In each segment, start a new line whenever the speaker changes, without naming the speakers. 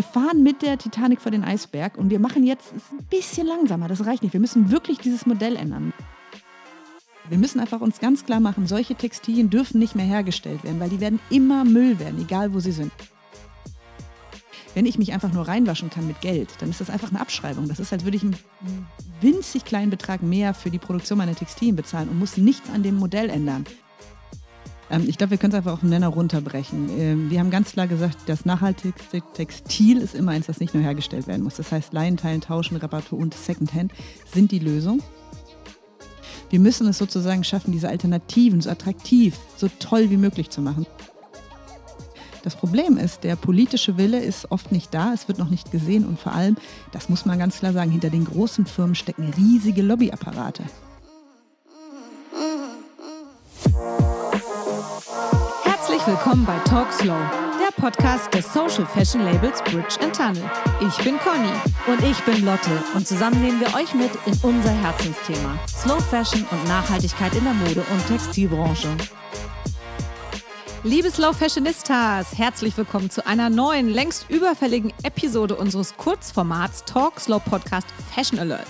Wir fahren mit der Titanic vor den Eisberg und wir machen jetzt ein bisschen langsamer. Das reicht nicht. Wir müssen wirklich dieses Modell ändern. Wir müssen einfach uns ganz klar machen, solche Textilien dürfen nicht mehr hergestellt werden, weil die werden immer Müll werden, egal wo sie sind. Wenn ich mich einfach nur reinwaschen kann mit Geld, dann ist das einfach eine Abschreibung. Das ist, als würde ich einen winzig kleinen Betrag mehr für die Produktion meiner Textilien bezahlen und muss nichts an dem Modell ändern. Ähm, ich glaube, wir können es einfach auf den Nenner runterbrechen. Ähm, wir haben ganz klar gesagt, das nachhaltigste Textil ist immer eins, das nicht nur hergestellt werden muss. Das heißt, Leihen, Teilen, Tauschen, Reparatur und Secondhand sind die Lösung. Wir müssen es sozusagen schaffen, diese Alternativen so attraktiv, so toll wie möglich zu machen. Das Problem ist, der politische Wille ist oft nicht da, es wird noch nicht gesehen und vor allem, das muss man ganz klar sagen, hinter den großen Firmen stecken riesige Lobbyapparate.
Herzlich willkommen bei Talk Slow, der Podcast des Social Fashion Labels Bridge Tunnel. Ich bin Conny
und ich bin Lotte und zusammen nehmen wir euch mit in unser Herzensthema Slow Fashion und Nachhaltigkeit in der Mode- und Textilbranche.
Liebe Slow Fashionistas, herzlich willkommen zu einer neuen, längst überfälligen Episode unseres Kurzformats Talk Slow Podcast Fashion Alert.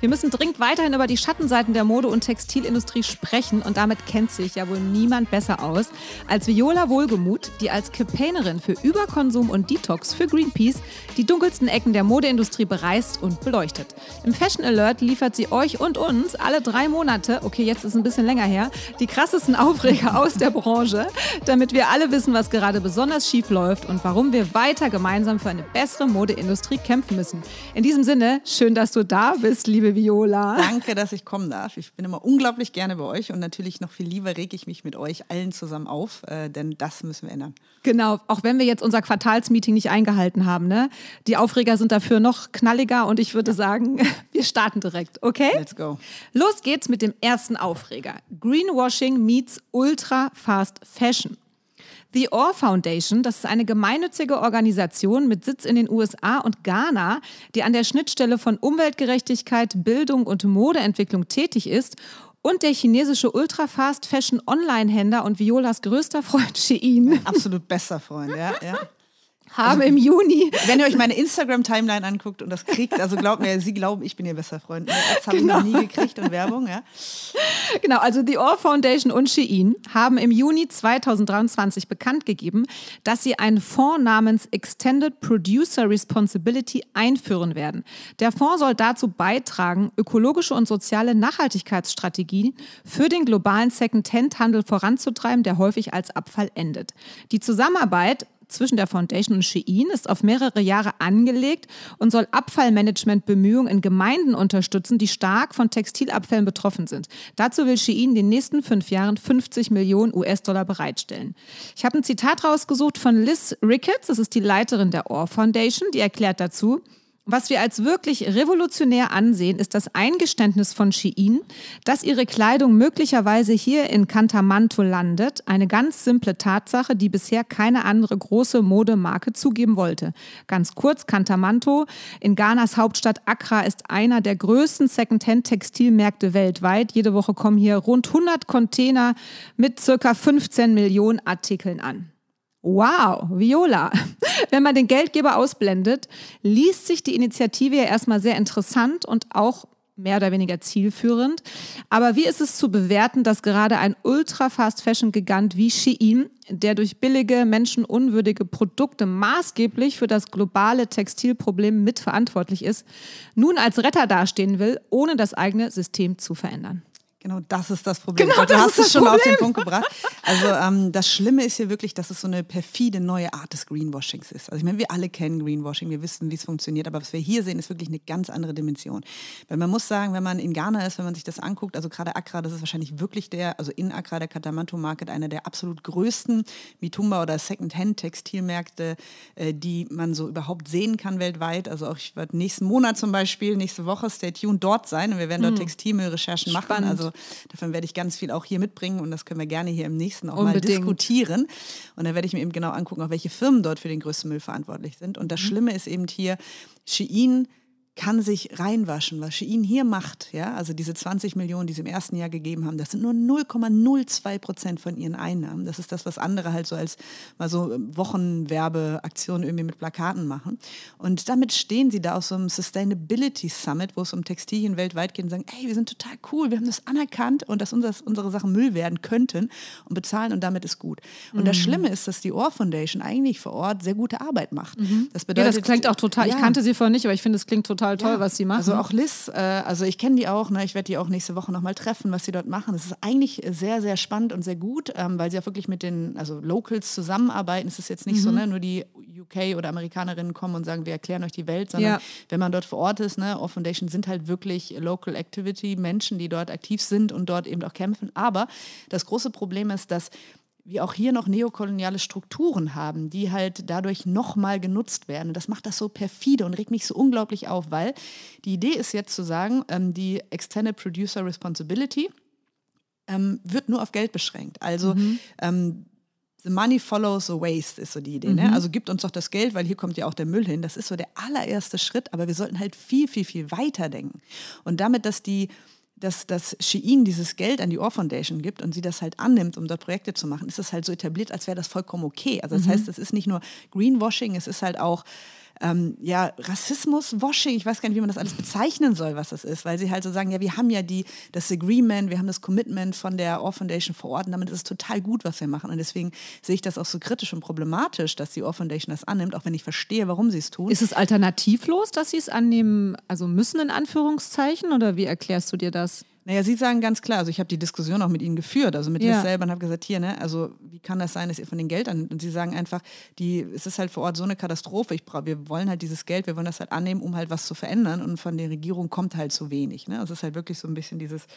Wir müssen dringend weiterhin über die Schattenseiten der Mode- und Textilindustrie sprechen und damit kennt sich ja wohl niemand besser aus als Viola Wohlgemuth, die als Campaignerin für Überkonsum und Detox für Greenpeace die dunkelsten Ecken der Modeindustrie bereist und beleuchtet. Im Fashion Alert liefert sie euch und uns alle drei Monate, okay, jetzt ist ein bisschen länger her, die krassesten Aufreger aus der Branche, damit wir alle wissen, was gerade besonders schief läuft und warum wir weiter gemeinsam für eine bessere Modeindustrie kämpfen müssen. In diesem Sinne, schön, dass du da bist, liebe Viola.
Danke, dass ich kommen darf. Ich bin immer unglaublich gerne bei euch und natürlich noch viel lieber rege ich mich mit euch allen zusammen auf, äh, denn das müssen wir ändern.
Genau, auch wenn wir jetzt unser Quartalsmeeting nicht eingehalten haben. Ne? Die Aufreger sind dafür noch knalliger und ich würde sagen, wir starten direkt, okay?
Let's go.
Los geht's mit dem ersten Aufreger. Greenwashing meets Ultra Fast Fashion. The Orr Foundation, das ist eine gemeinnützige Organisation mit Sitz in den USA und Ghana, die an der Schnittstelle von Umweltgerechtigkeit, Bildung und Modeentwicklung tätig ist und der chinesische Ultra-Fast-Fashion-Online-Händler und Violas größter Freund Shein.
Absolut bester Freund, ja. ja
haben im Juni.
Wenn ihr euch meine Instagram-Timeline anguckt und das kriegt, also glaubt mir, sie glauben, ich bin ihr bester Freund. Das habe genau. ich noch nie gekriegt und Werbung, ja.
Genau, also die Orr Foundation und Shein haben im Juni 2023 bekannt gegeben, dass sie einen Fonds namens Extended Producer Responsibility einführen werden. Der Fonds soll dazu beitragen, ökologische und soziale Nachhaltigkeitsstrategien für den globalen Second-Hand-Handel voranzutreiben, der häufig als Abfall endet. Die Zusammenarbeit zwischen der Foundation und Shein ist auf mehrere Jahre angelegt und soll Abfallmanagementbemühungen in Gemeinden unterstützen, die stark von Textilabfällen betroffen sind. Dazu will Shein in den nächsten fünf Jahren 50 Millionen US-Dollar bereitstellen. Ich habe ein Zitat rausgesucht von Liz Ricketts, das ist die Leiterin der Orr Foundation, die erklärt dazu, was wir als wirklich revolutionär ansehen, ist das Eingeständnis von Shein, dass ihre Kleidung möglicherweise hier in Cantamanto landet. Eine ganz simple Tatsache, die bisher keine andere große Modemarke zugeben wollte. Ganz kurz, Cantamanto in Ghanas Hauptstadt Accra ist einer der größten Secondhand-Textilmärkte weltweit. Jede Woche kommen hier rund 100 Container mit circa 15 Millionen Artikeln an. Wow, Viola. Wenn man den Geldgeber ausblendet, liest sich die Initiative ja erstmal sehr interessant und auch mehr oder weniger zielführend. Aber wie ist es zu bewerten, dass gerade ein Ultra-Fast-Fashion-Gigant wie Shein, der durch billige, menschenunwürdige Produkte maßgeblich für das globale Textilproblem mitverantwortlich ist, nun als Retter dastehen will, ohne das eigene System zu verändern?
Genau, das ist das Problem.
Genau,
du hast
es
schon
Problem.
auf den Punkt gebracht. Also ähm, das Schlimme ist hier wirklich, dass es so eine perfide neue Art des Greenwashings ist. Also ich meine, wir alle kennen Greenwashing, wir wissen, wie es funktioniert, aber was wir hier sehen, ist wirklich eine ganz andere Dimension. Weil man muss sagen, wenn man in Ghana ist, wenn man sich das anguckt, also gerade Accra, das ist wahrscheinlich wirklich der, also in Accra, der Katamanto Market, einer der absolut größten Mitumba oder Second-Hand-Textilmärkte, äh, die man so überhaupt sehen kann weltweit. Also auch ich werde nächsten Monat zum Beispiel, nächste Woche, stay tuned, dort sein und wir werden dort hm. Textilmüllrecherchen machen. Also davon werde ich ganz viel auch hier mitbringen und das können wir gerne hier im nächsten auch Unbedingt. mal diskutieren. Und da werde ich mir eben genau angucken, auch welche Firmen dort für den größten Müll verantwortlich sind. Und das mhm. Schlimme ist eben hier, Shein kann sich reinwaschen. Was Shein hier macht, ja, also diese 20 Millionen, die sie im ersten Jahr gegeben haben, das sind nur 0,02 Prozent von ihren Einnahmen. Das ist das, was andere halt so als mal so Wochenwerbeaktionen irgendwie mit Plakaten machen. Und damit stehen sie da auf so einem Sustainability Summit, wo es um Textilien weltweit geht und sagen, ey, wir sind total cool, wir haben das anerkannt und dass unser, unsere Sachen Müll werden könnten und bezahlen und damit ist gut. Und mhm. das Schlimme ist, dass die Ohr Foundation eigentlich vor Ort sehr gute Arbeit macht.
Mhm. Das bedeutet, ja, das klingt auch total, ja. ich kannte sie vorher nicht, aber ich finde, es klingt total total toll, ja, was sie machen.
Also auch Liz, äh, also ich kenne die auch, ne, ich werde die auch nächste Woche nochmal treffen, was sie dort machen. Es ist eigentlich sehr, sehr spannend und sehr gut, ähm, weil sie auch wirklich mit den also Locals zusammenarbeiten. Es ist jetzt nicht mhm. so, ne, nur die UK oder Amerikanerinnen kommen und sagen, wir erklären euch die Welt, sondern ja. wenn man dort vor Ort ist, ne, Off Foundation sind halt wirklich Local Activity, Menschen, die dort aktiv sind und dort eben auch kämpfen. Aber das große Problem ist, dass wir auch hier noch neokoloniale Strukturen haben, die halt dadurch nochmal genutzt werden. Und das macht das so perfide und regt mich so unglaublich auf, weil die Idee ist jetzt zu sagen, ähm, die Extended Producer Responsibility ähm, wird nur auf Geld beschränkt. Also mhm. ähm, The money follows the waste ist so die Idee. Ne? Mhm. Ne? Also gibt uns doch das Geld, weil hier kommt ja auch der Müll hin. Das ist so der allererste Schritt, aber wir sollten halt viel, viel, viel weiter denken. Und damit, dass die dass, dass Shein dieses Geld an die Ohr Foundation gibt und sie das halt annimmt, um dort Projekte zu machen, ist das halt so etabliert, als wäre das vollkommen okay. Also das mhm. heißt, es ist nicht nur Greenwashing, es ist halt auch ähm, ja, Rassismus-Washing, ich weiß gar nicht, wie man das alles bezeichnen soll, was das ist, weil sie halt so sagen, ja, wir haben ja die, das Agreement, wir haben das Commitment von der Ohr Foundation vor Ort und damit ist es total gut, was wir machen. Und deswegen sehe ich das auch so kritisch und problematisch, dass die Ohr Foundation das annimmt, auch wenn ich verstehe, warum sie es tun.
Ist es alternativlos, dass sie es annehmen, also müssen in Anführungszeichen, oder wie erklärst du dir das?
Naja, Sie sagen ganz klar, also ich habe die Diskussion auch mit Ihnen geführt, also mit ja. Liz selber und habe gesagt, hier, ne, also wie kann das sein, dass ihr von den Geld annimmt? Und Sie sagen einfach, die, es ist halt vor Ort so eine Katastrophe, ich brauch, wir wollen halt dieses Geld, wir wollen das halt annehmen, um halt was zu verändern und von der Regierung kommt halt zu wenig. Ne? Also es ist halt wirklich so ein bisschen dieses,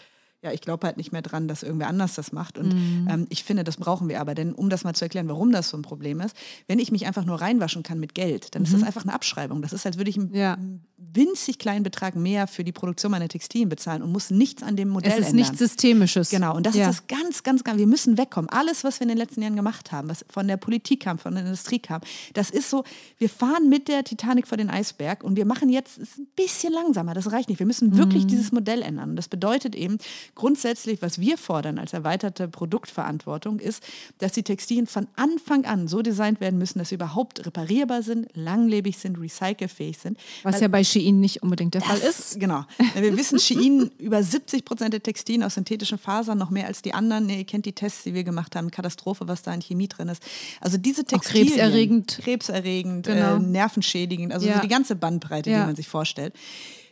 ja, ich glaube halt nicht mehr dran, dass irgendwer anders das macht. Und mhm. ähm, ich finde, das brauchen wir aber. Denn um das mal zu erklären, warum das so ein Problem ist, wenn ich mich einfach nur reinwaschen kann mit Geld, dann mhm. ist das mhm. einfach eine Abschreibung. Das ist, als würde ich einen ja. winzig kleinen Betrag mehr für die Produktion meiner Textilien bezahlen und muss nichts an dem Modell ändern.
Es ist ändern. nichts Systemisches.
Genau, und das ja. ist das ganz, ganz, ganz, wir müssen wegkommen. Alles, was wir in den letzten Jahren gemacht haben, was von der Politik kam, von der Industrie kam, das ist so, wir fahren mit der Titanic vor den Eisberg und wir machen jetzt ein bisschen langsamer. Das reicht nicht. Wir müssen wirklich mhm. dieses Modell ändern. Und das bedeutet eben grundsätzlich, was wir fordern als erweiterte Produktverantwortung, ist, dass die Textilien von Anfang an so designt werden müssen, dass sie überhaupt reparierbar sind, langlebig sind, recycelfähig sind.
Was Weil, ja bei Shein nicht unbedingt der Fall ist.
Genau. Wir wissen, Shein über 70 Prozent der Textilien aus synthetischen Fasern, noch mehr als die anderen. ihr kennt die Tests, die wir gemacht haben. Katastrophe, was da in Chemie drin ist. Also diese Textilien.
Auch krebserregend.
Krebserregend, genau. äh, nervenschädigend, also ja. so die ganze Bandbreite, ja. die man sich vorstellt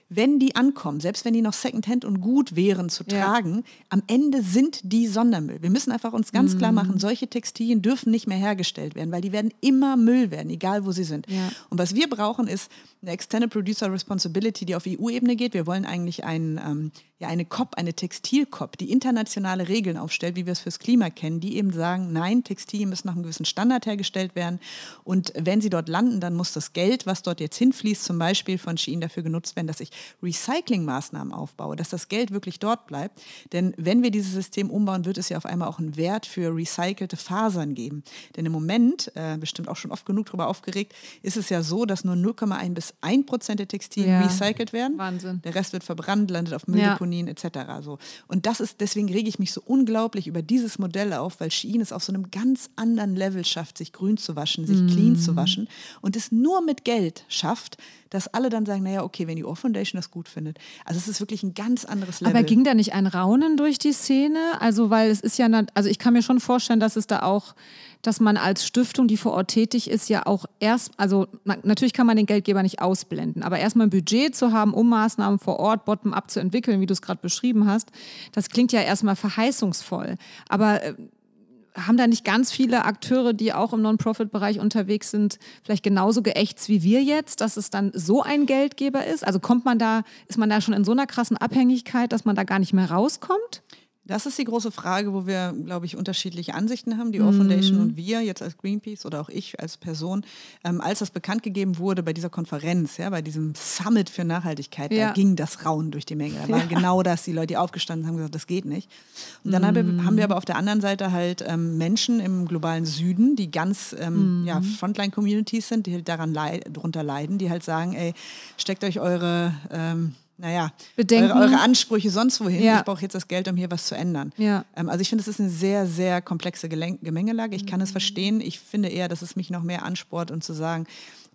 wenn die ankommen, selbst wenn die noch Secondhand und gut wären zu tragen, ja. am Ende sind die Sondermüll. Wir müssen einfach uns ganz mhm. klar machen, solche Textilien dürfen nicht mehr hergestellt werden, weil die werden immer Müll werden, egal wo sie sind. Ja. Und was wir brauchen, ist eine Extended Producer Responsibility, die auf EU-Ebene geht. Wir wollen eigentlich ein, ähm, ja, eine COP, eine Textil-COP, die internationale Regeln aufstellt, wie wir es fürs Klima kennen, die eben sagen, nein, Textilien müssen nach einem gewissen Standard hergestellt werden. Und wenn sie dort landen, dann muss das Geld, was dort jetzt hinfließt, zum Beispiel von Shein dafür genutzt werden, dass ich Recyclingmaßnahmen aufbaue, dass das Geld wirklich dort bleibt. Denn wenn wir dieses System umbauen, wird es ja auf einmal auch einen Wert für recycelte Fasern geben. Denn im Moment, äh, bestimmt auch schon oft genug darüber aufgeregt, ist es ja so, dass nur 0,1 bis 1 Prozent der Textilien ja. recycelt werden.
Wahnsinn.
Der Rest wird verbrannt, landet auf Mülldeponien ja. Etc. So. Und das ist, deswegen rege ich mich so unglaublich über dieses Modell auf, weil Shein es auf so einem ganz anderen Level schafft, sich grün zu waschen, sich mm. clean zu waschen und es nur mit Geld schafft, dass alle dann sagen, naja, okay, wenn die Ohr Foundation das gut findet. Also es ist wirklich ein ganz anderes Level.
Aber ging da nicht ein Raunen durch die Szene? Also weil es ist ja, also ich kann mir schon vorstellen, dass es da auch, dass man als Stiftung, die vor Ort tätig ist, ja auch erst, also natürlich kann man den Geldgeber nicht ausblenden, aber erstmal ein Budget zu haben, um Maßnahmen vor Ort bottom-up zu entwickeln, wie du es gerade beschrieben hast, das klingt ja erstmal verheißungsvoll. Aber äh, haben da nicht ganz viele Akteure, die auch im Non-Profit-Bereich unterwegs sind, vielleicht genauso geächtzt wie wir jetzt, dass es dann so ein Geldgeber ist? Also kommt man da, ist man da schon in so einer krassen Abhängigkeit, dass man da gar nicht mehr rauskommt?
Das ist die große Frage, wo wir, glaube ich, unterschiedliche Ansichten haben, die Ohr Foundation
Mhm.
und wir jetzt als Greenpeace oder auch ich als Person. Ähm, als das bekannt gegeben wurde bei dieser Konferenz, ja, bei diesem Summit für Nachhaltigkeit,
Ja.
da ging das Rauen durch die Menge. Da war genau das, die Leute, die aufgestanden sind, haben gesagt, das geht nicht. Und dann haben, wir, haben wir aber auf der anderen Seite halt ähm, Menschen im globalen Süden, die ganz ähm, ja, Frontline-Communities sind, die halt daran leid, darunter leiden, die halt sagen, ey, steckt euch eure... Ähm, naja,
Bedenken.
eure, eure Ansprüche sonst wohin.
Ja.
Ich brauche jetzt das Geld, um hier was zu ändern.
Ja.
Ähm, also ich finde, es ist eine sehr, sehr komplexe Gelen- Gemengelage. Ich kann es verstehen. Ich finde eher, dass es mich noch mehr ansport und zu sagen,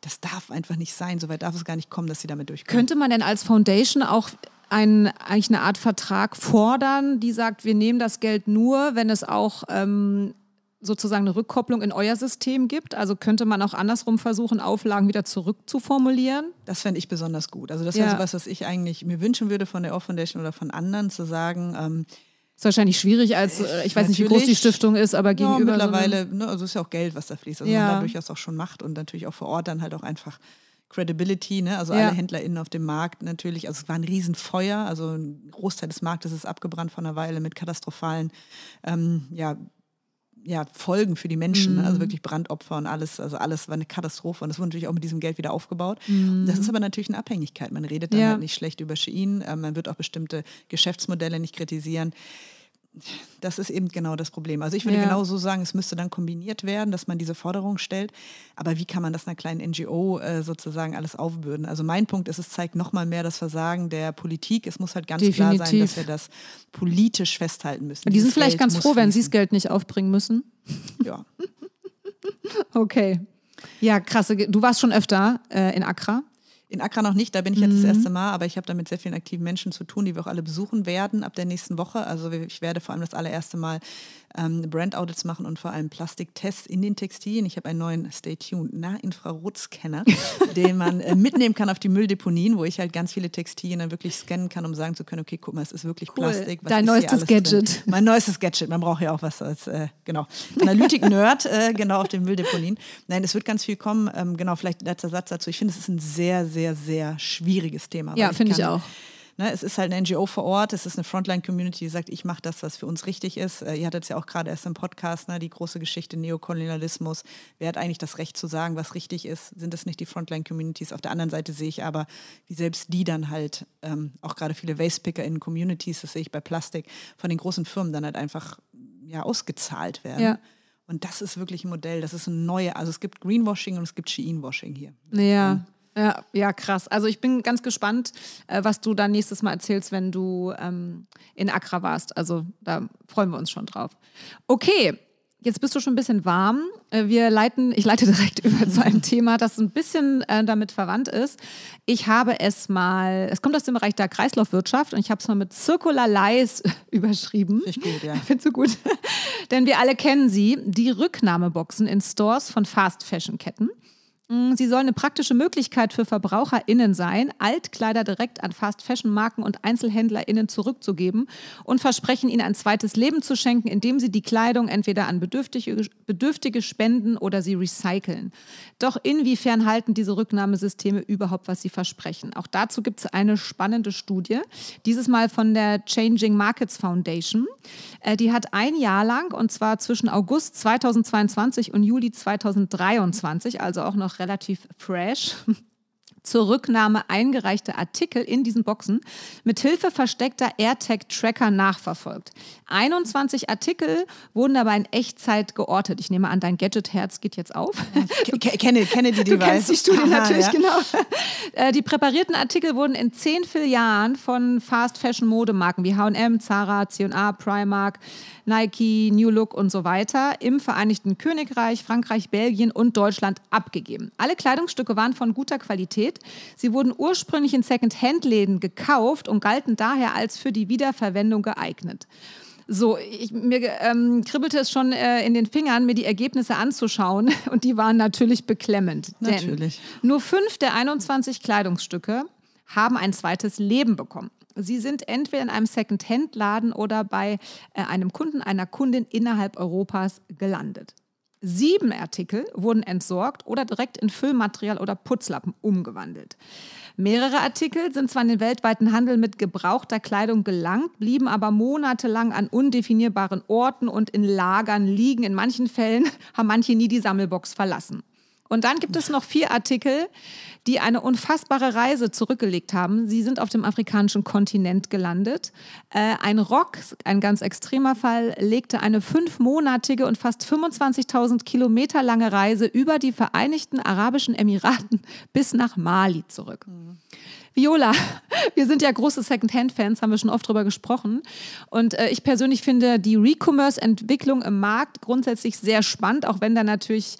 das darf einfach nicht sein. Soweit darf es gar nicht kommen, dass sie damit durchkommen.
Könnte man denn als Foundation auch ein, eigentlich eine Art Vertrag fordern, die sagt, wir nehmen das Geld nur, wenn es auch ähm, sozusagen eine Rückkopplung in euer System gibt? Also könnte man auch andersrum versuchen, Auflagen wieder zurückzuformulieren?
Das fände ich besonders gut. Also das wäre
Ja.
sowas, was ich eigentlich mir wünschen würde von der Off Foundation oder von anderen, zu sagen, ähm,
Ist wahrscheinlich schwierig, als äh, ich weiß nicht, wie groß die. Stiftung ist, aber
ja,
gegenüber. so einem-
mittlerweile, ne, also es ist ja auch Geld, was da fließt. Also
Ja.
man da durchaus auch schon macht und natürlich auch vor Ort dann halt auch einfach Credibility, ne? also
Ja.
alle HändlerInnen auf dem Markt natürlich. Also es war ein Riesenfeuer, also ein Großteil des Marktes ist abgebrannt von einer Weile mit katastrophalen ähm, ja, ja, Folgen für die Menschen, ne? also wirklich Brandopfer und alles, also alles war eine Katastrophe und das wurde natürlich auch mit diesem Geld wieder aufgebaut. Das ist aber natürlich eine Abhängigkeit. Man redet dann
Ja.
halt nicht schlecht über Shein, äh, man wird auch bestimmte Geschäftsmodelle nicht kritisieren. Das ist eben genau das Problem. Also ich würde
Ja.
genau so sagen, es müsste dann kombiniert werden, dass man diese Forderung stellt. Aber wie kann man das einer kleinen NGO äh, sozusagen alles aufbürden? Also mein Punkt ist, es zeigt nochmal mehr das Versagen der Politik. Es muss halt ganz klar sein,
Definitiv.
dass wir das politisch festhalten müssen.
die sind vielleicht
Geld
ganz froh, wenn sie das. Geld nicht aufbringen müssen.
Ja.
Okay. Ja, krasse. Du warst schon öfter äh, in Accra.
In Accra noch nicht, da bin ich jetzt
Mhm.
das erste Mal, aber ich habe da mit sehr vielen aktiven Menschen zu tun, die wir auch alle besuchen werden ab der nächsten Woche. Also ich werde vor allem das allererste Mal ähm, Brand-Audits machen und vor allem Plastiktests in den Textilien. Ich habe einen neuen Stay Tuned Nahinfrarotscanner, den man äh, mitnehmen kann auf die Mülldeponien, wo ich halt ganz viele Textilien dann wirklich scannen kann, um sagen zu können, okay, guck mal, es ist wirklich
Cool.
Plastik. Was
Dein neuestes
alles drin?
Gadget.
Mein neuestes Gadget. Man braucht ja auch was als, äh, genau, Analytik-Nerd, äh, genau, auf den Mülldeponien. Nein, es wird ganz viel kommen. Ähm, genau, vielleicht letzter Satz dazu. Ich finde, es ist ein sehr, sehr, sehr schwieriges Thema.
Ja, finde ich auch.
Ne, es ist halt eine NGO vor Ort, es ist eine Frontline-Community, die sagt, ich mache das, was für uns richtig ist. Äh, ihr hattet es ja auch gerade erst im Podcast, ne, die große Geschichte Neokolonialismus. Wer hat eigentlich das Recht zu sagen, was richtig ist? Sind es nicht die Frontline-Communities? Auf der anderen Seite sehe ich aber, wie selbst die dann halt, ähm, auch gerade viele Waste-Picker in Communities, das sehe ich bei Plastik, von den großen Firmen dann halt einfach ja, ausgezahlt werden.
Ja.
Und das ist wirklich ein Modell, das ist ein neues, also es gibt Greenwashing und es gibt Shein-Washing hier.
Ja. Ja, ja, krass. Also ich bin ganz gespannt, äh, was du dann nächstes Mal erzählst, wenn du ähm, in Accra warst. Also da freuen wir uns schon drauf. Okay, jetzt bist du schon ein bisschen warm. Äh, wir leiten, ich leite direkt über zu einem Thema, das ein bisschen äh, damit verwandt ist. Ich habe es mal, es kommt aus dem Bereich der Kreislaufwirtschaft und ich habe es mal mit Circular Lies überschrieben.
Finde ich gut, ja.
Findest du gut? Denn wir alle kennen sie, die Rücknahmeboxen in Stores von Fast-Fashion-Ketten. Mm, Sie soll eine praktische Möglichkeit für VerbraucherInnen sein, Altkleider direkt an Fast-Fashion-Marken und EinzelhändlerInnen zurückzugeben und versprechen, ihnen ein zweites Leben zu schenken, indem sie die Kleidung entweder an Bedürftige, Bedürftige spenden oder sie recyceln. Doch inwiefern halten diese Rücknahmesysteme überhaupt, was sie versprechen? Auch dazu gibt es eine spannende Studie, dieses Mal von der Changing Markets Foundation. Äh, Die hat ein Jahr lang, und zwar zwischen August 2022 und Juli 2023, also auch noch relativ fresh, zur Rücknahme eingereichte Artikel in diesen Boxen mit Hilfe versteckter AirTag-Tracker nachverfolgt. 21 Artikel wurden dabei in Echtzeit geortet. Ich nehme an, dein Gadget-Herz geht jetzt auf.
Ke- Kenne, kenne die
Du
Device.
kennst die Studie
Aha,
natürlich,
ja.
genau. Äh, Die präparierten Artikel wurden in zehn Filialen von Fast-Fashion-Modemarken wie H&M, Zara, C&A, Primark, Nike, New Look und so weiter im Vereinigten Königreich, Frankreich, Belgien und Deutschland abgegeben. Alle Kleidungsstücke waren von guter Qualität. Sie wurden ursprünglich in Second-Hand-Läden gekauft und galten daher als für die Wiederverwendung geeignet. So, ich, mir ähm, kribbelte es schon äh, in den Fingern, mir die Ergebnisse anzuschauen. Und die waren natürlich beklemmend.
Natürlich.
Denn nur fünf der 21 Kleidungsstücke haben ein zweites Leben bekommen. Sie sind entweder in einem Second-Hand-Laden oder bei äh, einem Kunden, einer Kundin innerhalb Europas gelandet. Sieben Artikel wurden entsorgt oder direkt in Füllmaterial oder Putzlappen umgewandelt. Mehrere Artikel sind zwar in den weltweiten Handel mit gebrauchter Kleidung gelangt, blieben aber monatelang an undefinierbaren Orten und in Lagern liegen. In manchen Fällen haben manche nie die Sammelbox verlassen. Und dann gibt es noch vier Artikel, die eine unfassbare Reise zurückgelegt haben. Sie sind auf dem afrikanischen Kontinent gelandet. Äh, ein Rock, ein ganz extremer Fall, legte eine fünfmonatige und fast 25.000 Kilometer lange Reise über die Vereinigten Arabischen Emiraten bis nach Mali zurück. Mhm. Viola, wir sind ja große Secondhand-Fans, haben wir schon oft drüber gesprochen. Und äh, ich persönlich finde die Recommerce-Entwicklung im Markt grundsätzlich sehr spannend, auch wenn da natürlich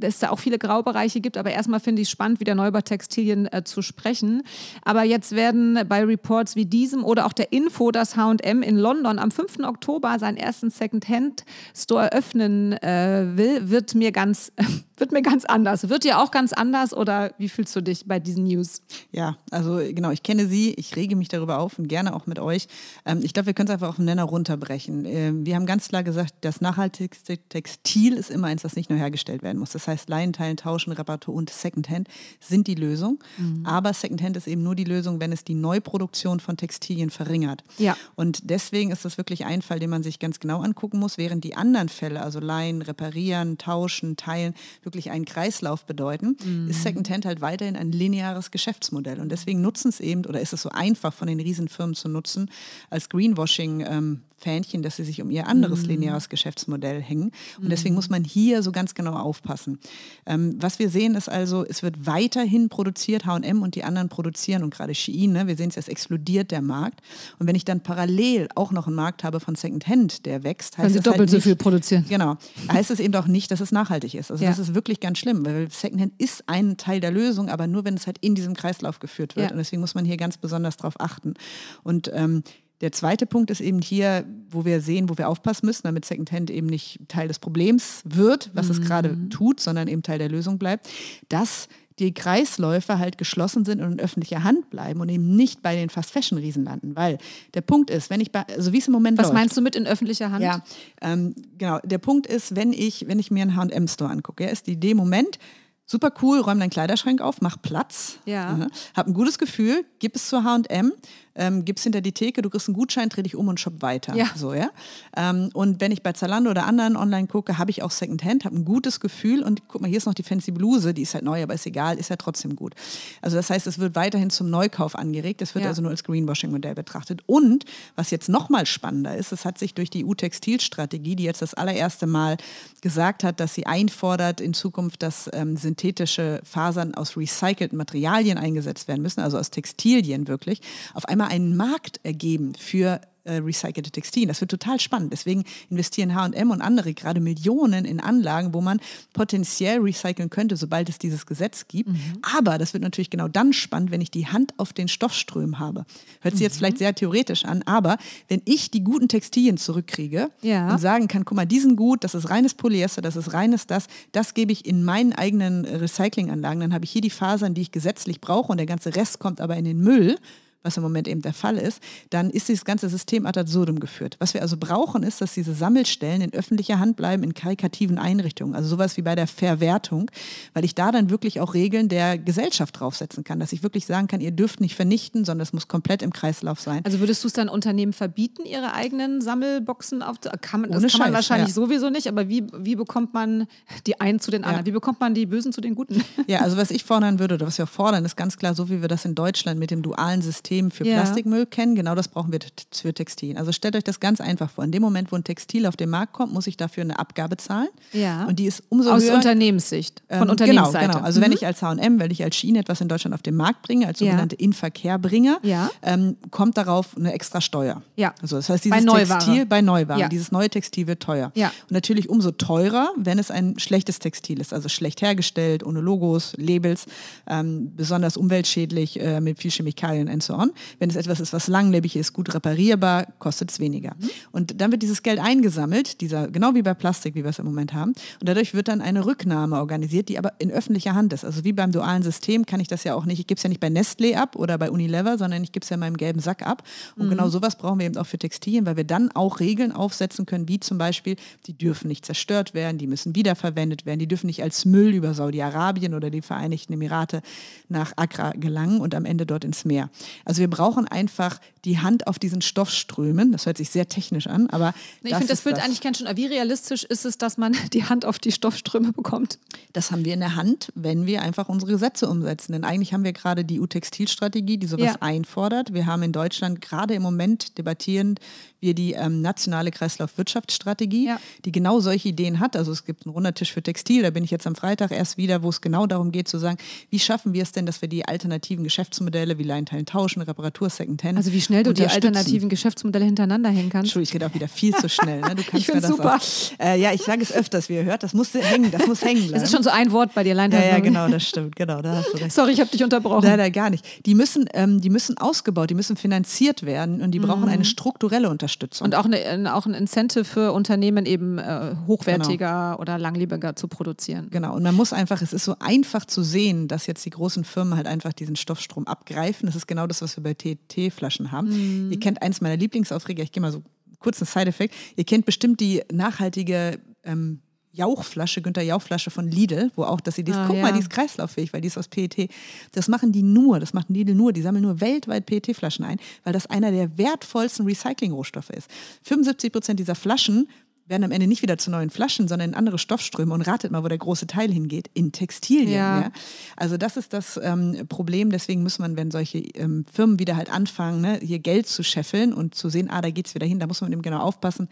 es da auch viele Graubereiche gibt. Aber erstmal finde ich es spannend, wieder neu über Textilien äh, zu sprechen. Aber jetzt werden bei Reports wie diesem oder auch der Info, dass H&M in London am 5. Oktober seinen ersten Second-Hand-Store öffnen äh, will, wird mir ganz wird mir ganz anders. Wird dir auch ganz anders oder wie fühlst du dich bei diesen News?
Ja, also genau, ich kenne sie, ich rege mich darüber auf und gerne auch mit euch. Ähm, ich glaube, wir können es einfach auf den Nenner runterbrechen. Ähm, wir haben ganz klar gesagt, das nachhaltigste Textil ist immer eins, das nicht nur hergestellt werden muss. Das heißt, Leihen, Teilen, Tauschen, Reparatur und Secondhand sind die Lösung. Mhm. Aber Secondhand ist eben nur die Lösung, wenn es die Neuproduktion von Textilien verringert. Ja. Und deswegen ist das wirklich ein Fall, den man sich ganz genau angucken muss, während die anderen Fälle, also Leihen, Reparieren, Tauschen, Teilen, wirklich einen Kreislauf bedeuten, mhm. ist Secondhand halt weiterhin ein lineares Geschäftsmodell. Und deswegen nutzen es eben, oder ist es so einfach von den Riesenfirmen zu nutzen, als Greenwashing ähm, Fähnchen, dass sie sich um ihr anderes mhm. lineares Geschäftsmodell hängen. Und deswegen muss man hier so ganz genau aufpassen. Ähm, was wir sehen ist also, es wird weiterhin produziert, H&M und die anderen produzieren und gerade Shein, ne, wir sehen es, es explodiert der Markt. Und wenn ich dann parallel auch noch einen Markt habe von Secondhand, der wächst,
heißt Können sie doppelt halt nicht, so viel produzieren.
Genau. Heißt es eben doch nicht, dass es nachhaltig ist. Also ja. das ist wirklich ganz schlimm, weil Secondhand ist ein Teil der Lösung, aber nur wenn es halt in diesem Kreislauf geführt wird. Ja. Und deswegen muss man hier ganz besonders darauf achten. Und ähm, der zweite Punkt ist eben hier, wo wir sehen, wo wir aufpassen müssen, damit Secondhand eben nicht Teil des Problems wird, was mhm. es gerade tut, sondern eben Teil der Lösung bleibt, dass die Kreisläufe halt geschlossen sind und in öffentlicher Hand bleiben und eben nicht bei den Fast Fashion Riesen landen, weil der Punkt ist, wenn ich bei, also wie es im Moment
Was
läuft,
meinst du mit in öffentlicher Hand?
Ja, ähm, genau. Der Punkt ist, wenn ich, wenn ich mir einen H&M Store angucke, ja, ist die Idee Moment, super cool, räum deinen Kleiderschrank auf, mach Platz, ja. ja. hab ein gutes Gefühl, gib es zur H&M ähm, gibst hinter die Theke, du kriegst einen Gutschein, dreh dich um und shop weiter. Ja. So, ja? Ähm, und wenn ich bei Zalando oder anderen online gucke, habe ich auch Secondhand, habe ein gutes Gefühl und guck mal, hier ist noch die fancy Bluse, die ist halt neu, aber ist egal, ist ja trotzdem gut. Also das heißt, es wird weiterhin zum Neukauf angeregt, es wird ja. also nur als Greenwashing-Modell betrachtet. Und was jetzt nochmal spannender ist, es hat sich durch die EU-Textilstrategie, die jetzt das allererste Mal gesagt hat, dass sie einfordert in Zukunft, dass ähm, synthetische Fasern aus recycelten Materialien eingesetzt werden müssen, also aus Textilien wirklich, auf einmal einen Markt ergeben für äh, recycelte Textilien. Das wird total spannend. Deswegen investieren HM und andere gerade Millionen in Anlagen, wo man potenziell recyceln könnte, sobald es dieses Gesetz gibt. Mhm. Aber das wird natürlich genau dann spannend, wenn ich die Hand auf den Stoffströmen habe. Hört sich mhm. jetzt vielleicht sehr theoretisch an, aber wenn ich die guten Textilien zurückkriege ja. und sagen kann, guck mal, die sind gut, das ist reines Polyester, das ist reines das, das gebe ich in meinen eigenen Recyclinganlagen, dann habe ich hier die Fasern, die ich gesetzlich brauche und der ganze Rest kommt aber in den Müll was im Moment eben der Fall ist, dann ist dieses ganze System ad absurdum geführt. Was wir also brauchen, ist, dass diese Sammelstellen in öffentlicher Hand bleiben, in karikativen Einrichtungen, also sowas wie bei der Verwertung, weil ich da dann wirklich auch Regeln der Gesellschaft draufsetzen kann, dass ich wirklich sagen kann, ihr dürft nicht vernichten, sondern es muss komplett im Kreislauf sein.
Also würdest du es dann Unternehmen verbieten, ihre eigenen Sammelboxen auf kann man, Das Ohne kann man Scheiß, wahrscheinlich ja. sowieso nicht, aber wie, wie bekommt man die einen zu den anderen? Ja. Wie bekommt man die Bösen zu den Guten?
Ja, also was ich fordern würde oder was wir fordern, ist ganz klar, so wie wir das in Deutschland mit dem dualen System System für ja. Plastikmüll kennen. Genau das brauchen wir für Textil. Also stellt euch das ganz einfach vor. In dem Moment, wo ein Textil auf den Markt kommt, muss ich dafür eine Abgabe zahlen. Ja. Und die ist umso
Aus
höher.
Aus Unternehmenssicht.
Von ähm, Unternehmensseite. Genau, genau. Also mhm. wenn ich als H&M, wenn ich als Shein etwas in Deutschland auf den Markt bringe, als sogenannte ja. Inverkehrbringer, ja. ähm, kommt darauf eine extra Steuer. Ja. Also das heißt, dieses bei Textil bei Neuwaren, ja. dieses neue Textil wird teuer. Ja. Und natürlich umso teurer, wenn es ein schlechtes Textil ist, also schlecht hergestellt, ohne Logos, Labels, ähm, besonders umweltschädlich, äh, mit viel Chemikalien und so on. Wenn es etwas ist, was langlebig ist, gut reparierbar, kostet es weniger. Mhm. Und dann wird dieses Geld eingesammelt, dieser, genau wie bei Plastik, wie wir es im Moment haben. Und dadurch wird dann eine Rücknahme organisiert, die aber in öffentlicher Hand ist. Also wie beim dualen System kann ich das ja auch nicht, ich gebe es ja nicht bei Nestlé ab oder bei Unilever, sondern ich gebe es ja in meinem gelben Sack ab. Und mhm. genau sowas brauchen wir eben auch für Textilien, weil wir dann auch Regeln aufsetzen können, wie zum Beispiel, die dürfen nicht zerstört werden, die müssen wiederverwendet werden, die dürfen nicht als Müll über Saudi-Arabien oder die Vereinigten Emirate nach Accra gelangen und am Ende dort ins Meer. Also wir brauchen einfach die Hand auf diesen Stoffströmen. Das hört sich sehr technisch an, aber
ich finde, das wird das. eigentlich ganz schön. Wie realistisch ist es, dass man die Hand auf die Stoffströme bekommt?
Das haben wir in der Hand, wenn wir einfach unsere Gesetze umsetzen. Denn eigentlich haben wir gerade die EU-Textilstrategie, die sowas ja. einfordert. Wir haben in Deutschland gerade im Moment debattierend wir die ähm, nationale Kreislaufwirtschaftsstrategie, ja. die genau solche Ideen hat. Also es gibt einen runder Tisch für Textil, da bin ich jetzt am Freitag erst wieder, wo es genau darum geht zu sagen, wie schaffen wir es denn, dass wir die alternativen Geschäftsmodelle wie Leinteilen tauschen, Reparatur, Secondhand
Also wie schnell du die alternativen Geschäftsmodelle hintereinander hängen kannst.
Entschuldigung, ich rede auch wieder viel zu schnell. Ne?
Du kannst ich finde super.
Äh, ja, ich sage es öfters, wie ihr hört, das muss hängen, das muss hängen bleiben.
Das ist schon so ein Wort bei dir, Leinteilen.
Ja, ja, genau, das stimmt, genau, da hast du recht.
Sorry, ich habe dich unterbrochen.
Leider gar nicht. Die müssen, ähm, die müssen ausgebaut, die müssen finanziert werden und die brauchen mhm. eine strukturelle Unterstützung.
Und auch eine auch ein Incentive für Unternehmen, eben äh, hochwertiger genau. oder langlebiger zu produzieren.
Genau, und man muss einfach, es ist so einfach zu sehen, dass jetzt die großen Firmen halt einfach diesen Stoffstrom abgreifen. Das ist genau das, was wir bei TT-Flaschen haben. Mhm. Ihr kennt eins meiner Lieblingsaufreger, ich gehe mal so kurz ein Side-Effekt. Ihr kennt bestimmt die nachhaltige ähm, Jauchflasche, Günther Jauchflasche von Lidl, wo auch das Idee ist, ah, guck ja. mal, die ist kreislauffähig, weil die ist aus PET. Das machen die nur, das macht Lidl nur, die sammeln nur weltweit PET-Flaschen ein, weil das einer der wertvollsten Recycling-Rohstoffe ist. 75 Prozent dieser Flaschen werden am Ende nicht wieder zu neuen Flaschen, sondern in andere Stoffströme. Und ratet mal, wo der große Teil hingeht, in Textilien. Ja. ja. Also das ist das ähm, Problem. Deswegen muss man, wenn solche ähm, Firmen wieder halt anfangen, ne, hier Geld zu scheffeln und zu sehen, ah, da geht es wieder hin, da muss man eben genau aufpassen,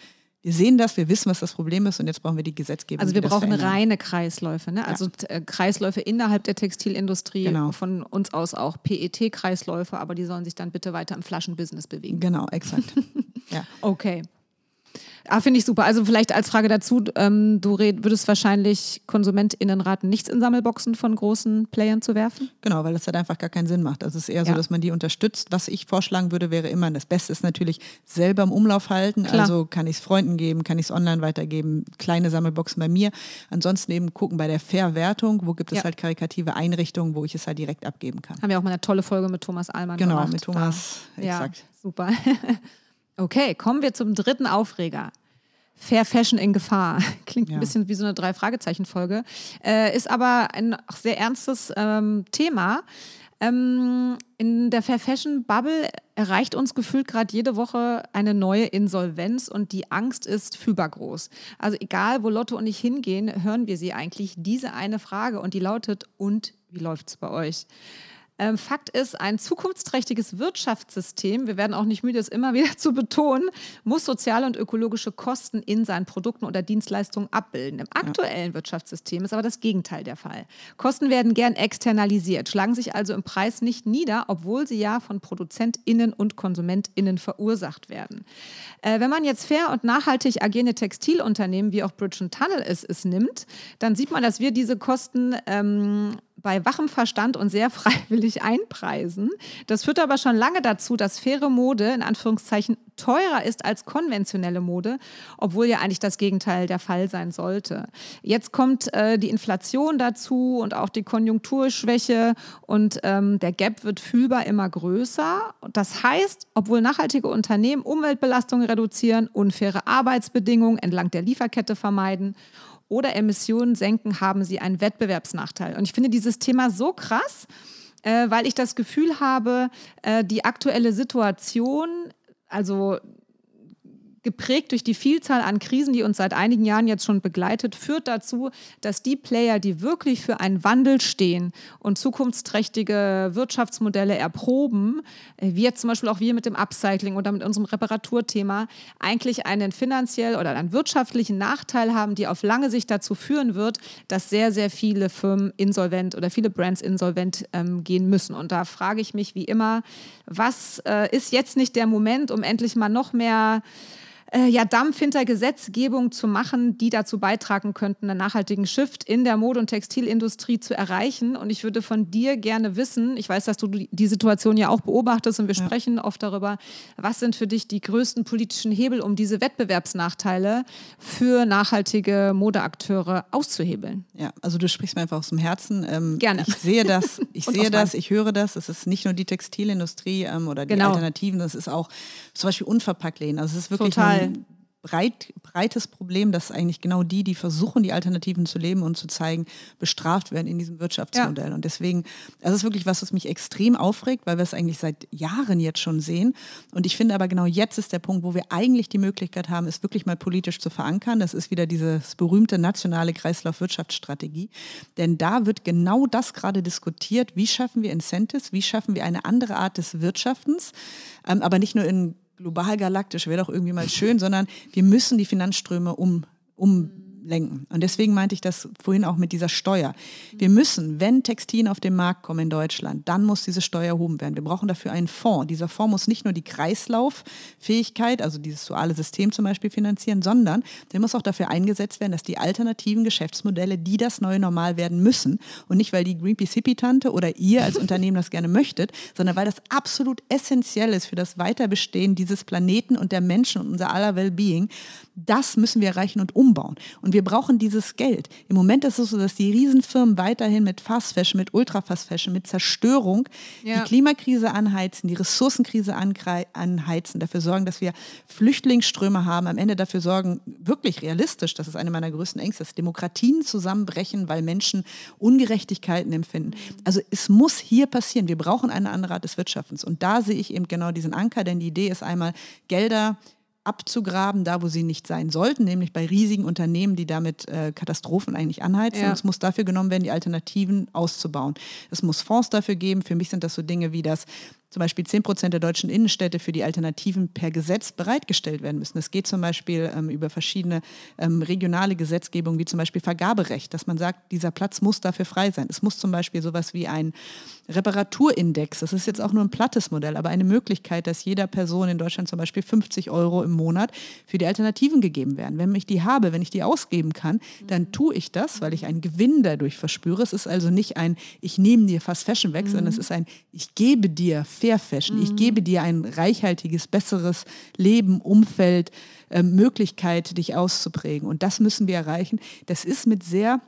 wir sehen das, wir wissen, was das Problem ist und jetzt brauchen wir die Gesetzgebung.
Also wir brauchen reine Kreisläufe, ne? also ja. Äh, Kreisläufe innerhalb der Textilindustrie, genau. von uns aus auch PET-Kreisläufe, aber die sollen sich dann bitte weiter im Flaschenbusiness bewegen.
Genau, exakt.
ja. Okay. Ah, finde ich super. Also vielleicht als Frage dazu, ähm, du red, würdest wahrscheinlich KonsumentInnen raten, nichts in Sammelboxen von großen Playern zu werfen?
Genau, weil das halt einfach gar keinen Sinn macht. Also es ist eher ja. so, dass man die unterstützt. Was ich vorschlagen würde, wäre immer, das Beste ist natürlich selber im Umlauf halten. Klar. Also kann ich es Freunden geben, kann ich es online weitergeben, kleine Sammelboxen bei mir. Ansonsten eben gucken bei der Verwertung, wo gibt es ja. halt karikative Einrichtungen, wo ich es halt direkt abgeben kann.
Haben wir auch mal eine tolle Folge mit Thomas Allmann
genau,
gemacht.
Genau, mit Thomas,
da. exakt. Ja, super. Okay, kommen wir zum dritten Aufreger. Fair Fashion in Gefahr. Klingt ja. ein bisschen wie so eine Drei-Fragezeichen-Folge. Äh, ist aber ein sehr ernstes ähm, Thema. Ähm, in der Fair Fashion Bubble erreicht uns gefühlt gerade jede Woche eine neue Insolvenz und die Angst ist fühlbar groß. Also egal, wo Lotto und ich hingehen, hören wir sie eigentlich diese eine Frage und die lautet, und wie läuft es bei euch? Ähm, Fakt ist, ein zukunftsträchtiges Wirtschaftssystem, wir werden auch nicht müde, es immer wieder zu betonen, muss soziale und ökologische Kosten in seinen Produkten oder Dienstleistungen abbilden. Im aktuellen ja. Wirtschaftssystem ist aber das Gegenteil der Fall. Kosten werden gern externalisiert, schlagen sich also im Preis nicht nieder, obwohl sie ja von ProduzentInnen und KonsumentInnen verursacht werden. Äh, wenn man jetzt fair und nachhaltig agierende Textilunternehmen wie auch Bridge Tunnel es, es nimmt, dann sieht man, dass wir diese Kosten ähm, bei wachem Verstand und sehr freiwillig einpreisen. Das führt aber schon lange dazu, dass faire Mode in Anführungszeichen teurer ist als konventionelle Mode, obwohl ja eigentlich das Gegenteil der Fall sein sollte. Jetzt kommt äh, die Inflation dazu und auch die Konjunkturschwäche und ähm, der Gap wird fühlbar immer größer. Das heißt, obwohl nachhaltige Unternehmen Umweltbelastungen reduzieren, unfaire Arbeitsbedingungen entlang der Lieferkette vermeiden oder Emissionen senken, haben sie einen Wettbewerbsnachteil. Und ich finde dieses Thema so krass, äh, weil ich das Gefühl habe, äh, die aktuelle Situation, also geprägt durch die Vielzahl an Krisen, die uns seit einigen Jahren jetzt schon begleitet, führt dazu, dass die Player, die wirklich für einen Wandel stehen und zukunftsträchtige Wirtschaftsmodelle erproben, äh, wie jetzt zum Beispiel auch wir mit dem Upcycling oder mit unserem Reparaturthema, eigentlich einen finanziell oder einen wirtschaftlichen Nachteil haben, die auf lange Sicht dazu führen wird, dass sehr, sehr viele Firmen insolvent oder viele Brands insolvent ähm, gehen müssen. Und da frage ich mich wie immer, was äh, ist jetzt nicht der Moment, um endlich mal noch mehr äh, ja, Dampf hinter Gesetzgebung zu machen, die dazu beitragen könnten, einen nachhaltigen Shift in der Mode- und Textilindustrie zu erreichen. Und ich würde von dir gerne wissen, ich weiß, dass du die Situation ja auch beobachtest und wir ja. sprechen oft darüber, was sind für dich die größten politischen Hebel, um diese Wettbewerbsnachteile für nachhaltige Modeakteure auszuhebeln?
Ja, also du sprichst mir einfach aus dem Herzen.
Ähm, gerne.
Ich sehe das, ich sehe das, ich höre das. Es ist nicht nur die Textilindustrie ähm, oder die genau. Alternativen, das ist auch zum Beispiel Unverpacktläden. Also es ist wirklich
Total.
Ein breit, breites Problem, dass eigentlich genau die, die versuchen, die Alternativen zu leben und zu zeigen, bestraft werden in diesem Wirtschaftsmodell. Ja. Und deswegen, das ist wirklich was, was mich extrem aufregt, weil wir es eigentlich seit Jahren jetzt schon sehen. Und ich finde aber genau jetzt ist der Punkt, wo wir eigentlich die Möglichkeit haben, es wirklich mal politisch zu verankern. Das ist wieder dieses berühmte nationale Kreislaufwirtschaftsstrategie. Denn da wird genau das gerade diskutiert. Wie schaffen wir Incentives? Wie schaffen wir eine andere Art des Wirtschaftens? Ähm, aber nicht nur in global galaktisch wäre doch irgendwie mal schön, sondern wir müssen die Finanzströme um, um lenken. Und deswegen meinte ich das vorhin auch mit dieser Steuer. Wir müssen, wenn Textilien auf den Markt kommen in Deutschland, dann muss diese Steuer erhoben werden. Wir brauchen dafür einen Fonds. Dieser Fonds muss nicht nur die Kreislauffähigkeit, also dieses duale System zum Beispiel finanzieren, sondern der muss auch dafür eingesetzt werden, dass die alternativen Geschäftsmodelle, die das neue Normal werden müssen und nicht, weil die Greenpeace Hippie-Tante oder ihr als Unternehmen das gerne möchtet, sondern weil das absolut essentiell ist für das Weiterbestehen dieses Planeten und der Menschen und unser aller Wellbeing, das müssen wir erreichen und umbauen. Und wir brauchen dieses Geld. Im Moment ist es so, dass die Riesenfirmen weiterhin mit Fast Fashion, mit Ultra Fast Fashion, mit Zerstörung ja. die Klimakrise anheizen, die Ressourcenkrise anheizen, dafür sorgen, dass wir Flüchtlingsströme haben, am Ende dafür sorgen, wirklich realistisch, das ist eine meiner größten Ängste, dass Demokratien zusammenbrechen, weil Menschen Ungerechtigkeiten empfinden. Also es muss hier passieren. Wir brauchen eine andere Art des Wirtschaftens. Und da sehe ich eben genau diesen Anker, denn die Idee ist einmal, Gelder abzugraben, da wo sie nicht sein sollten, nämlich bei riesigen Unternehmen, die damit äh, Katastrophen eigentlich anheizen. Ja. Und es muss dafür genommen werden, die Alternativen auszubauen. Es muss Fonds dafür geben. Für mich sind das so Dinge wie das zum Beispiel 10 Prozent der deutschen Innenstädte für die Alternativen per Gesetz bereitgestellt werden müssen. Es geht zum Beispiel ähm, über verschiedene ähm, regionale Gesetzgebungen, wie zum Beispiel Vergaberecht, dass man sagt, dieser Platz muss dafür frei sein. Es muss zum Beispiel sowas wie ein Reparaturindex, das ist jetzt auch nur ein plattes Modell, aber eine Möglichkeit, dass jeder Person in Deutschland zum Beispiel 50 Euro im Monat für die Alternativen gegeben werden. Wenn ich die habe, wenn ich die ausgeben kann, dann tue ich das, weil ich einen Gewinn dadurch verspüre. Es ist also nicht ein, ich nehme dir fast Fashion weg, mhm. sondern es ist ein, ich gebe dir Fair Fashion. Mhm. Ich gebe dir ein reichhaltiges, besseres Leben, Umfeld, äh, Möglichkeit, dich auszuprägen. Und das müssen wir erreichen. Das ist mit sehr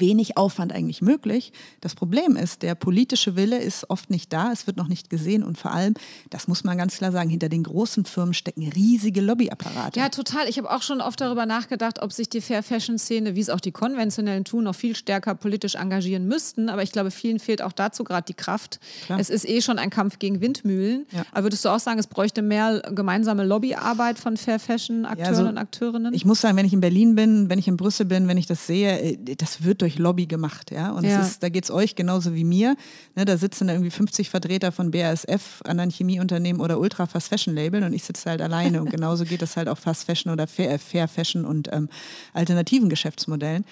wenig Aufwand eigentlich möglich. Das Problem ist, der politische Wille ist oft nicht da, es wird noch nicht gesehen und vor allem, das muss man ganz klar sagen, hinter den großen Firmen stecken riesige Lobbyapparate.
Ja, total. Ich habe auch schon oft darüber nachgedacht, ob sich die Fair Fashion Szene, wie es auch die konventionellen tun, noch viel stärker politisch engagieren müssten. Aber ich glaube, vielen fehlt auch dazu gerade die Kraft. Klar. Es ist eh schon ein Kampf gegen Windmühlen. Ja. Aber würdest du auch sagen, es bräuchte mehr gemeinsame Lobbyarbeit von Fair Fashion Akteuren ja, also, und Akteurinnen?
Ich muss sagen, wenn ich in Berlin bin, wenn ich in Brüssel bin, wenn ich das sehe, äh, das wird durch Lobby gemacht. Ja? Und ja. Ist, da geht es euch genauso wie mir. Ne, da sitzen da irgendwie 50 Vertreter von BASF, anderen Chemieunternehmen oder Ultra Fast Fashion Labeln und ich sitze halt alleine. Und genauso geht es halt auch Fast Fashion oder Fair, Fair Fashion und ähm, alternativen Geschäftsmodellen.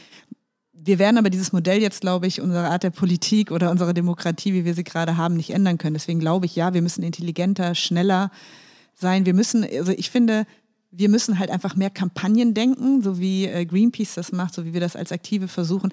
Wir werden aber dieses Modell jetzt, glaube ich, unsere Art der Politik oder unsere Demokratie, wie wir sie gerade haben, nicht ändern können. Deswegen glaube ich, ja, wir müssen intelligenter, schneller sein. Wir müssen, also ich finde, wir müssen halt einfach mehr Kampagnen denken, so wie äh, Greenpeace das macht, so wie wir das als Aktive versuchen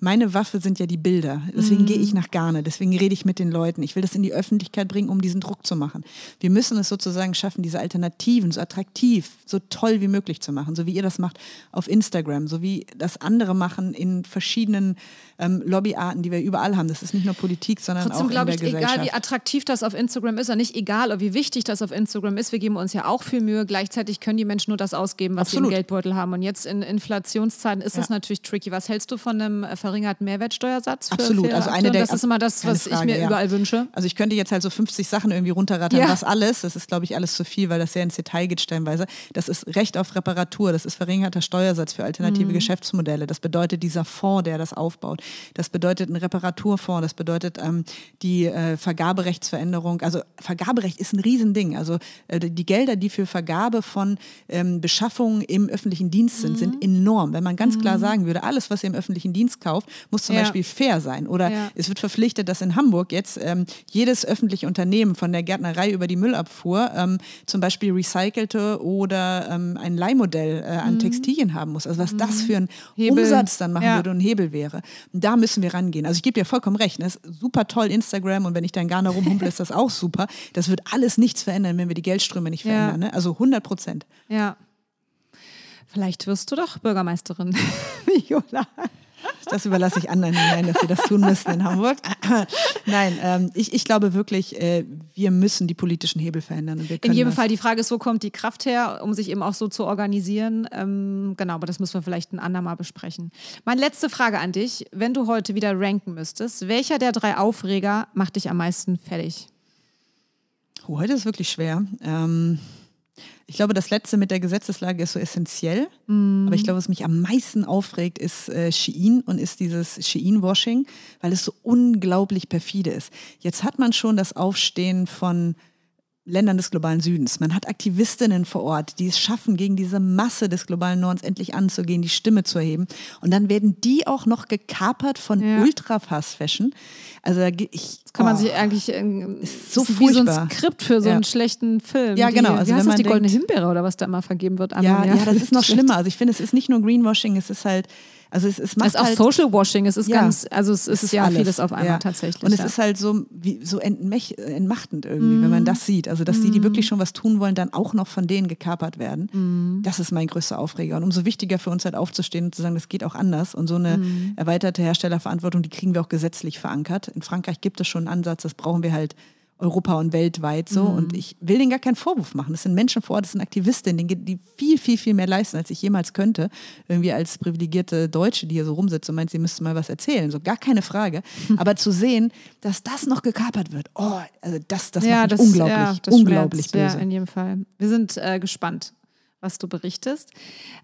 meine Waffe sind ja die Bilder. Deswegen mhm. gehe ich nach Garne, deswegen rede ich mit den Leuten. Ich will das in die Öffentlichkeit bringen, um diesen Druck zu machen. Wir müssen es sozusagen schaffen, diese Alternativen so attraktiv, so toll wie möglich zu machen, so wie ihr das macht auf Instagram, so wie das andere machen in verschiedenen ähm, Lobbyarten, die wir überall haben. Das ist nicht nur Politik, sondern
Trotzdem
auch in der
ich,
Gesellschaft.
Egal wie attraktiv das auf Instagram ist, oder nicht egal, wie wichtig das auf Instagram ist, wir geben uns ja auch viel Mühe. Gleichzeitig können die Menschen nur das ausgeben, was Absolut. sie im Geldbeutel haben. Und jetzt in Inflationszeiten ist ja. das natürlich tricky. Was hältst du von einem verringerten Mehrwertsteuersatz?
Absolut. Also eine der,
das ist immer das, was Frage, ich mir ja. überall wünsche.
Also ich könnte jetzt halt so 50 Sachen irgendwie runterrattern, ja. was alles. Das ist, glaube ich, alles zu viel, weil das sehr ins Detail geht stellenweise. Das ist Recht auf Reparatur, das ist verringerter Steuersatz für alternative mhm. Geschäftsmodelle. Das bedeutet dieser Fonds, der das aufbaut. Das bedeutet ein Reparaturfonds, das bedeutet ähm, die äh, Vergaberechtsveränderung. Also Vergaberecht ist ein Riesending. Also äh, die Gelder, die für Vergabe von ähm, Beschaffungen im öffentlichen Dienst sind, mhm. sind enorm. Wenn man ganz mhm. klar sagen würde, alles, was ihr im öffentlichen Dienst kauft, verkauft, muss zum
Ja.
Beispiel fair sein. Oder
Ja.
es wird verpflichtet, dass in Hamburg jetzt ähm, jedes öffentliche Unternehmen von der Gärtnerei über die Müllabfuhr ähm, zum Beispiel recycelte oder ähm, ein Leihmodell äh, an Textilien haben muss. Also was das für ein
Mhm. Hebel.
Umsatz dann machen
Ja.
würde und ein Hebel wäre. Da müssen wir rangehen. Also ich gebe dir vollkommen recht. Das ist super toll Instagram und wenn ich da in Ghana rumhumpel, ist das auch super. Das wird alles nichts verändern, wenn wir die Geldströme nicht verändern. Ne? Also 100 Prozent.
Ja. Vielleicht wirst du doch Bürgermeisterin, Viola.
Das überlasse ich anderen hinein, dass sie das tun müssen in Hamburg. Nein, ähm, ich, ich glaube wirklich, äh, wir müssen die politischen Hebel verändern. Wir
In jedem
das.
Fall, die Frage ist, wo kommt die Kraft her, um sich eben auch so zu organisieren? Ähm, genau, aber das müssen wir vielleicht ein andermal besprechen. Meine letzte Frage an dich. Wenn du heute wieder ranken müsstest, welcher der drei Aufreger macht dich am meisten fertig?
Oh, heute ist wirklich schwer. Ähm, ich glaube, das letzte mit der Gesetzeslage ist so essentiell. Aber ich glaube, was mich am meisten aufregt, ist äh, Shein und ist dieses Shein-Washing, weil es so unglaublich perfide ist. Jetzt hat man schon das Aufstehen von Ländern des globalen Südens. Man hat Aktivistinnen vor Ort, die es schaffen, gegen diese Masse des globalen Nordens endlich anzugehen, die Stimme zu erheben. Und dann werden die auch noch gekapert von
Ja.
Ultra-Fast-Fashion. Also ich,
Das kann man
oh.
sich eigentlich ähm,
Ist so
ist wie so ein. Skript für so
Ja.
einen schlechten Film.
Ja,
die,
genau. Also
wie
wenn
heißt das,
man
die goldene
denkt-
Himbeere oder was da immer vergeben wird?
Ja, ja, das ist noch
Schlecht.
schlimmer. Also ich finde, es ist nicht nur Greenwashing, es ist halt, also es, es macht
Es ist auch
halt,
Social Washing, es ist
Ja.
ganz, also es ist, ja
alles.
vieles auf einmal
Ja.
tatsächlich.
Und es
ja.
ist halt so, wie, so entmech, entmachtend irgendwie, wenn man
Mhm.
das sieht. Also, dass die, die wirklich schon was tun wollen, dann auch noch von denen gekapert werden.
Mhm.
Das ist mein größter Aufreger. Und umso wichtiger für uns halt aufzustehen und zu sagen, das geht auch anders. Und so eine
Mhm.
erweiterte Herstellerverantwortung, die kriegen wir auch gesetzlich verankert. In Frankreich gibt es schon einen Ansatz, das brauchen wir halt Europa und weltweit so.
Mhm.
Und ich will denen gar keinen Vorwurf machen. Das sind Menschen vor Ort, das sind Aktivistinnen, die, viel, viel, viel mehr leisten, als ich jemals könnte. Irgendwie als privilegierte Deutsche, die hier so rumsitzt und meint, sie müssten mal was erzählen. So gar keine Frage.
Hm.
Aber zu sehen, dass das noch gekapert wird, oh, also das, das
ja,
macht
das,
unglaublich,
ja, das
unglaublich
schmerzt,
böse.
Ja, in jedem Fall. Wir sind äh, gespannt, was du berichtest.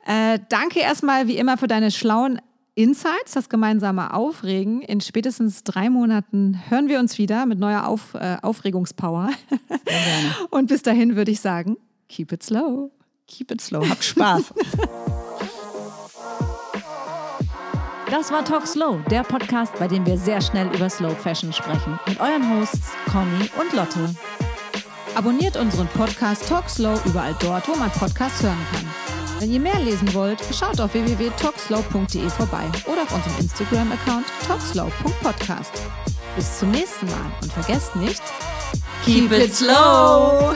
Äh, danke erstmal wie immer für deine schlauen Insights, das gemeinsame Aufregen. In spätestens drei Monaten hören wir uns wieder mit neuer Auf, äh, Aufregungspower. Und bis dahin würde ich sagen, keep it slow.
Keep it slow, habt Spaß.
Das war Talk Slow, der Podcast, bei dem wir sehr schnell über Slow Fashion sprechen. Mit euren Hosts Conny und Lotte.
Abonniert unseren Podcast Talk Slow überall dort, wo man Podcasts hören kann. Wenn ihr mehr lesen wollt, schaut auf www.talkslow.de vorbei oder auf unserem Instagram-Account talkslow.podcast. Bis zum nächsten Mal und vergesst nicht,
Keep it slow!